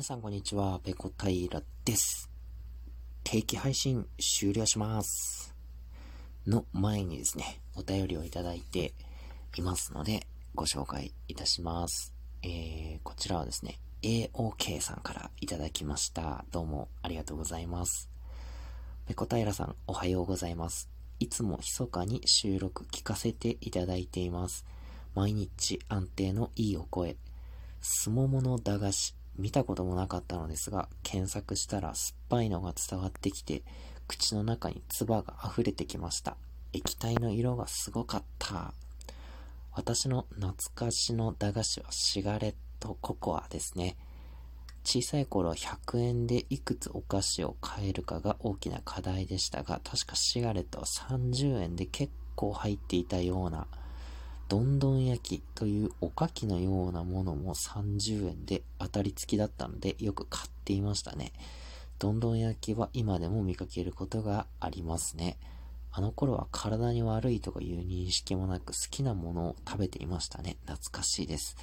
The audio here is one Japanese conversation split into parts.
皆さんこんにちは、ペコ平です。定期配信終了します。の前にですね、お便りをいただいていますので、ご紹介いたします。えー、こちらはですね、AOK さんからいただきました。どうもありがとうございます。ペコ平さん、おはようございます。いつも密かに収録聞かせていただいています。毎日安定のいいお声。すももの駄菓子、見たこともなかったのですが、検索したら酸っぱいのが伝わってきて、口の中に唾が溢れてきました。液体の色がすごかった。私の懐かしの駄菓子はシガレットココアですね。小さい頃100円でいくつお菓子を買えるかが大きな課題でしたが、確かシガレットは30円で結構入っていたような、どんどん焼きというおかきのようなものも30円で当たり付きだったのでよく買っていましたね。どんどん焼きは今でも見かけることがありますね。あの頃は体に悪いとかいう認識もなく好きなものを食べていましたね。懐かしいです。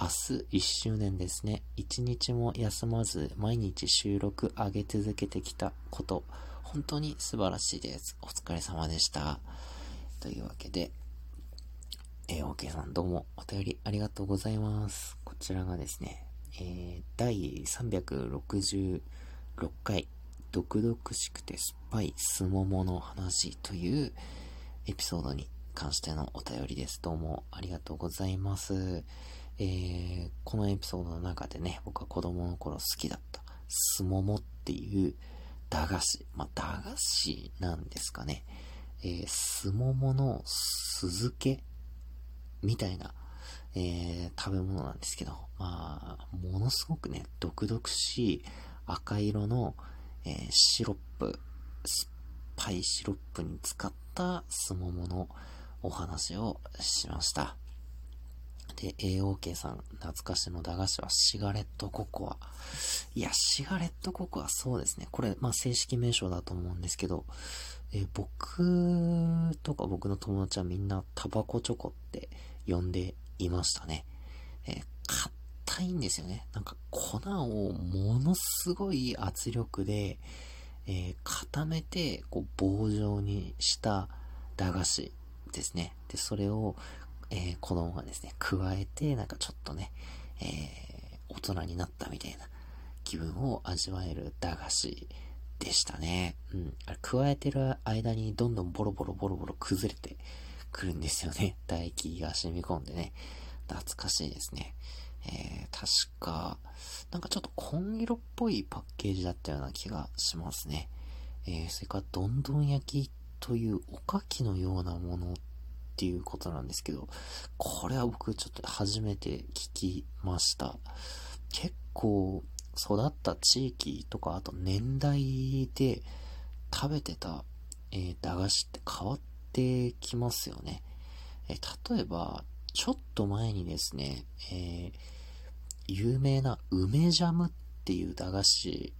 明日1周年ですね。一日も休まず毎日収録上げ続けてきたこと、本当に素晴らしいです。お疲れ様でした。というわけで、えー、OK さんどうもお便りありがとうございます。こちらがですね、えー、第366回、毒々しくて酸っぱいすももの話というエピソードに関してのお便りです。どうもありがとうございます。えー、このエピソードの中でね、僕は子供の頃好きだったすももっていう駄菓子、まあ、駄菓子なんですかね。えー、すももの酢漬けみたいな、えー、食べ物なんですけど、まあ、ものすごくね、毒々しい赤色の、えー、シロップ、酸っぱいシロップに使ったすもものお話をしました。で、AOK さん、懐かしの駄菓子はシガレットココア。いや、シガレットココア、そうですね。これ、まあ、正式名称だと思うんですけど、えー、僕とか僕の友達はみんなタバコチョコって呼んでいましたね。えー、硬いんですよね。なんか粉をものすごい圧力で、えー、固めてこう棒状にした駄菓子ですね。で、それを、えー、子供がですね、加えて、なんかちょっとね、えー、大人になったみたいな気分を味わえる駄菓子でしたね。うん。あれ、加えてる間にどんどんボロボロボロボロ崩れてくるんですよね。唾液が染み込んでね。懐かしいですね。えー、確か、なんかちょっと紺色っぽいパッケージだったような気がしますね。えー、それから、どんどん焼きというおかきのようなものっていうことなんですけど、これは僕ちょっと初めて聞きました。結構、育った地域とか、あと年代で食べてた、えー、駄菓子って変わってきますよね。えー、例えば、ちょっと前にですね、えー、有名な梅ジャムっていう駄菓子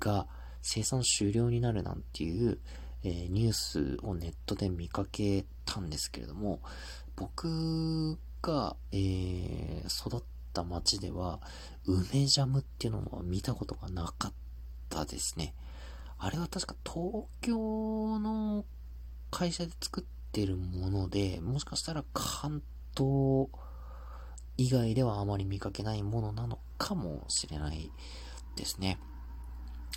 が生産終了になるなんていう、えー、ニュースをネットで見かけたんですけれども、僕が、えー、育った町では、梅ジャムっていうのも見たことがなかったですね。あれは確か東京の会社で作ってるもので、もしかしたら関東以外ではあまり見かけないものなのかもしれないですね。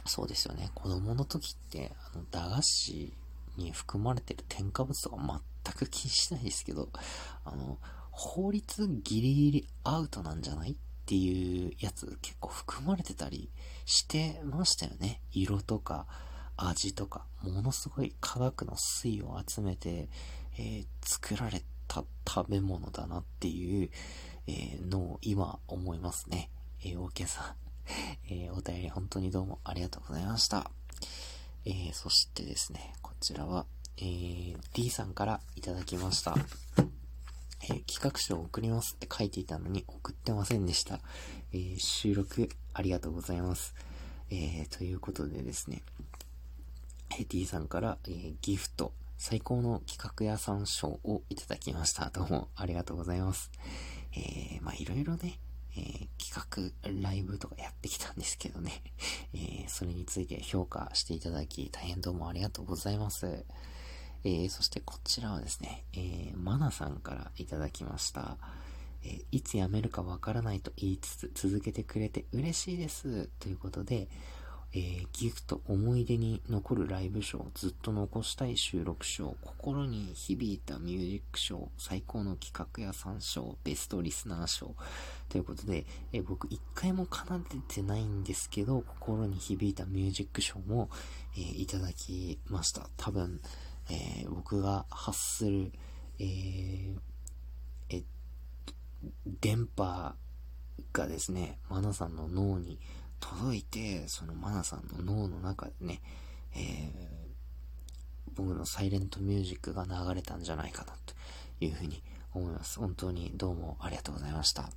そうですよね。子供の時って、あの、駄菓子に含まれてる添加物とか全く気にしないですけど、あの、法律ギリギリアウトなんじゃないっていうやつ結構含まれてたりしてましたよね。色とか味とか、ものすごい科学の水を集めて、えー、作られた食べ物だなっていう、えー、のを今思いますね。えー、OK さん。えー、お便り本当にどうもありがとうございました。えー、そしてですね、こちらは、えー、D さんからいただきました。えー、企画書を送りますって書いていたのに送ってませんでした。えー、収録ありがとうございます。えー、ということでですね、え D さんから、えギフト、最高の企画屋さん賞をいただきました。どうもありがとうございます。え、まあいろいろね、え企くライブとかやってきたんですけどね、え、それについて評価していただき、大変どうもありがとうございます。えー、そしてこちらはですね、えー、マナさんからいただきました。えー、いつ辞めるかわからないと言いつつ続けてくれて嬉しいです。ということで、えー、ギフト思い出に残るライブショー、ずっと残したい収録賞、心に響いたミュージック賞、最高の企画屋さん賞、ベストリスナー賞、ということで、えー、僕一回も奏でてないんですけど、心に響いたミュージック賞も、えー、いただきました。多分、え僕が発する、ええ、電波がですね、マナさんの脳に届いて、そのマナさんの脳の中でね、えー、僕のサイレントミュージックが流れたんじゃないかなというふうに思います。本当にどうもありがとうございました。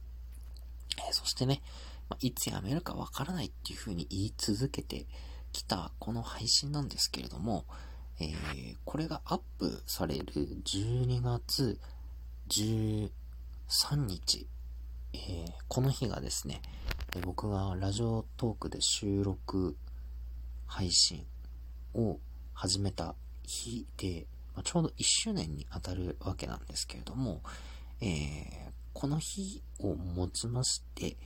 えー、そしてね、まいつやめるかわからないっていうふうに言い続けてきたこの配信なんですけれども、えー、これがアップされる12月13日、えー、この日がですね、で僕がラジオトークで収録配信を始めた日で、まあ、ちょうど1周年に当たるわけなんですけれども、えー、この日をもちまして、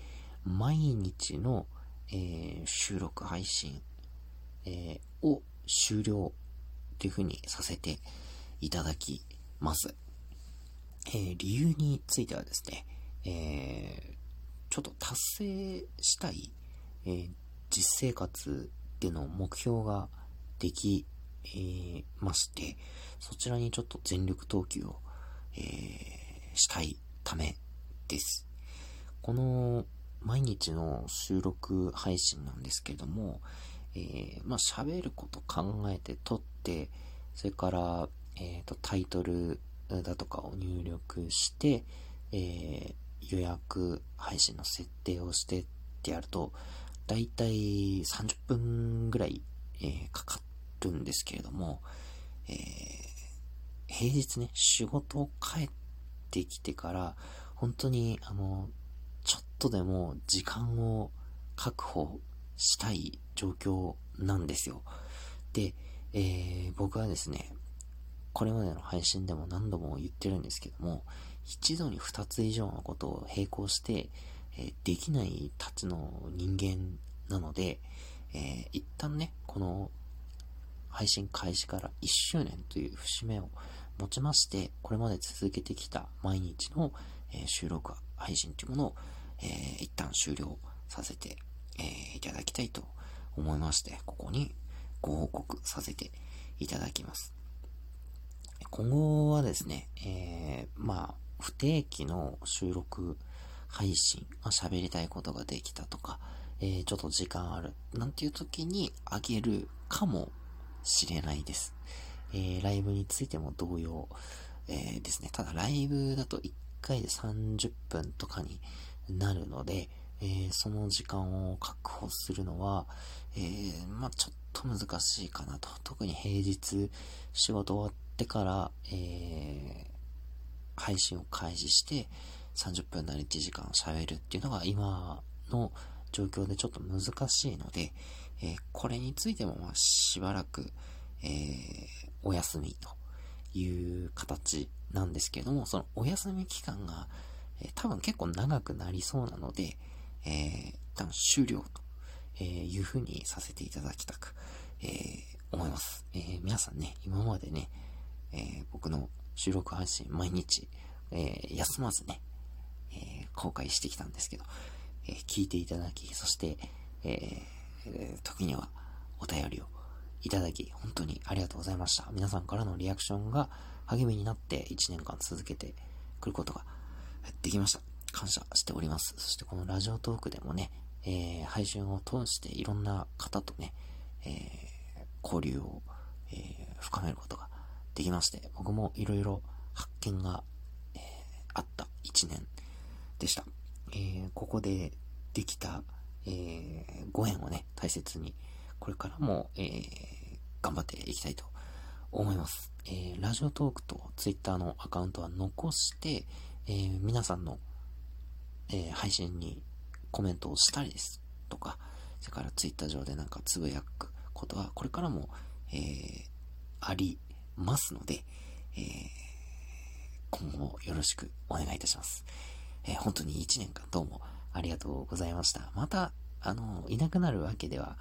毎日の、えー、収録配信、えー、を終了というふうにさせていただきます。えー、理由についてはですね、えちょっと達成したい、えー、実生活での目標ができ、えー、まして、そちらにちょっと全力投球を、えー、したいためです。この毎日の収録配信なんですけれども、えー、まあ、喋ること考えて撮って、それから、えっ、と、タイトルだとかを入力して、えー、予約配信の設定をしてってやると、だいたい30分ぐらい、えー、かかるんですけれども、えー、平日ね、仕事を帰ってきてから、本当に、あの、ちょっとでも時間を確保したい状況なんですよ。で、えー、僕はですね、これまでの配信でも何度も言ってるんですけども、一度に二つ以上のことを並行して、えー、できないたちの人間なので、えー、一旦ね、この配信開始から1周年という節目を持ちまして、これまで続けてきた毎日の、え、収録配信というものを、えー、一旦終了させて、え、いただきたいと思いまして、ここにご報告させていただきます。今後はですね、えー、まあ、不定期の収録配信、まあ、喋りたいことができたとか、えー、ちょっと時間ある、なんていう時にあげるかもしれないです。えー、ライブについても同様、えー、ですね。ただライブだと1回で30分とかになるので、えー、その時間を確保するのは、えー、まあ、ちょっと難しいかなと。特に平日仕事終わってから、え配信を開始して、30分なり1時間喋るっていうのが今の状況でちょっと難しいので、え、これについてもましばらく、え、お休みという形なんですけれども、そのお休み期間が、え、多分結構長くなりそうなので、えー、一旦終了と、えいうふうにさせていただきたく、え思います。え皆さんね、今までね、え僕の収録配信毎日、えー、休まずね、えー、公開してきたんですけど、え、聞いていただき、そして、えー、時にはお便りをいただき、本当にありがとうございました。皆さんからのリアクションが励みになって1年間続けてくることができました。感謝しております。そしてこのラジオトークでもね、えー、配信を通していろんな方とね、えー、交流を、えー、深めることができまして、僕もいろいろ発見が、え、あった一年でした。え、ここでできた、え、ご縁をね、大切に、これからも、え、頑張っていきたいと思います。え、ラジオトークとツイッターのアカウントは残して、え、皆さんの、えー、配信にコメントをしたりですとか、それからツイッター上でなんかつぶやくことは、これからも、えー、ありますので、えー、今後よろしくお願いいたします。えー、本当に1年間どうもありがとうございました。また、あの、いなくなるわけでは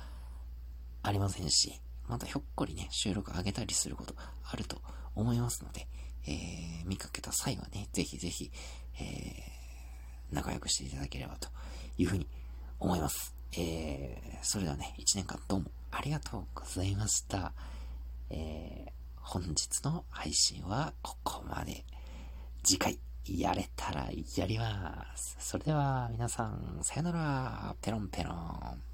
ありませんし、またひょっこりね、収録上げたりすることあると思いますので、えー、見かけた際はね、ぜひぜひ、えー、仲良くしていただければというふうに思います。えー、それではね、1年間どうもありがとうございました。えー、本日の配信はここまで。次回、やれたらやります。それでは皆さん、さよなら。ペロンペロン。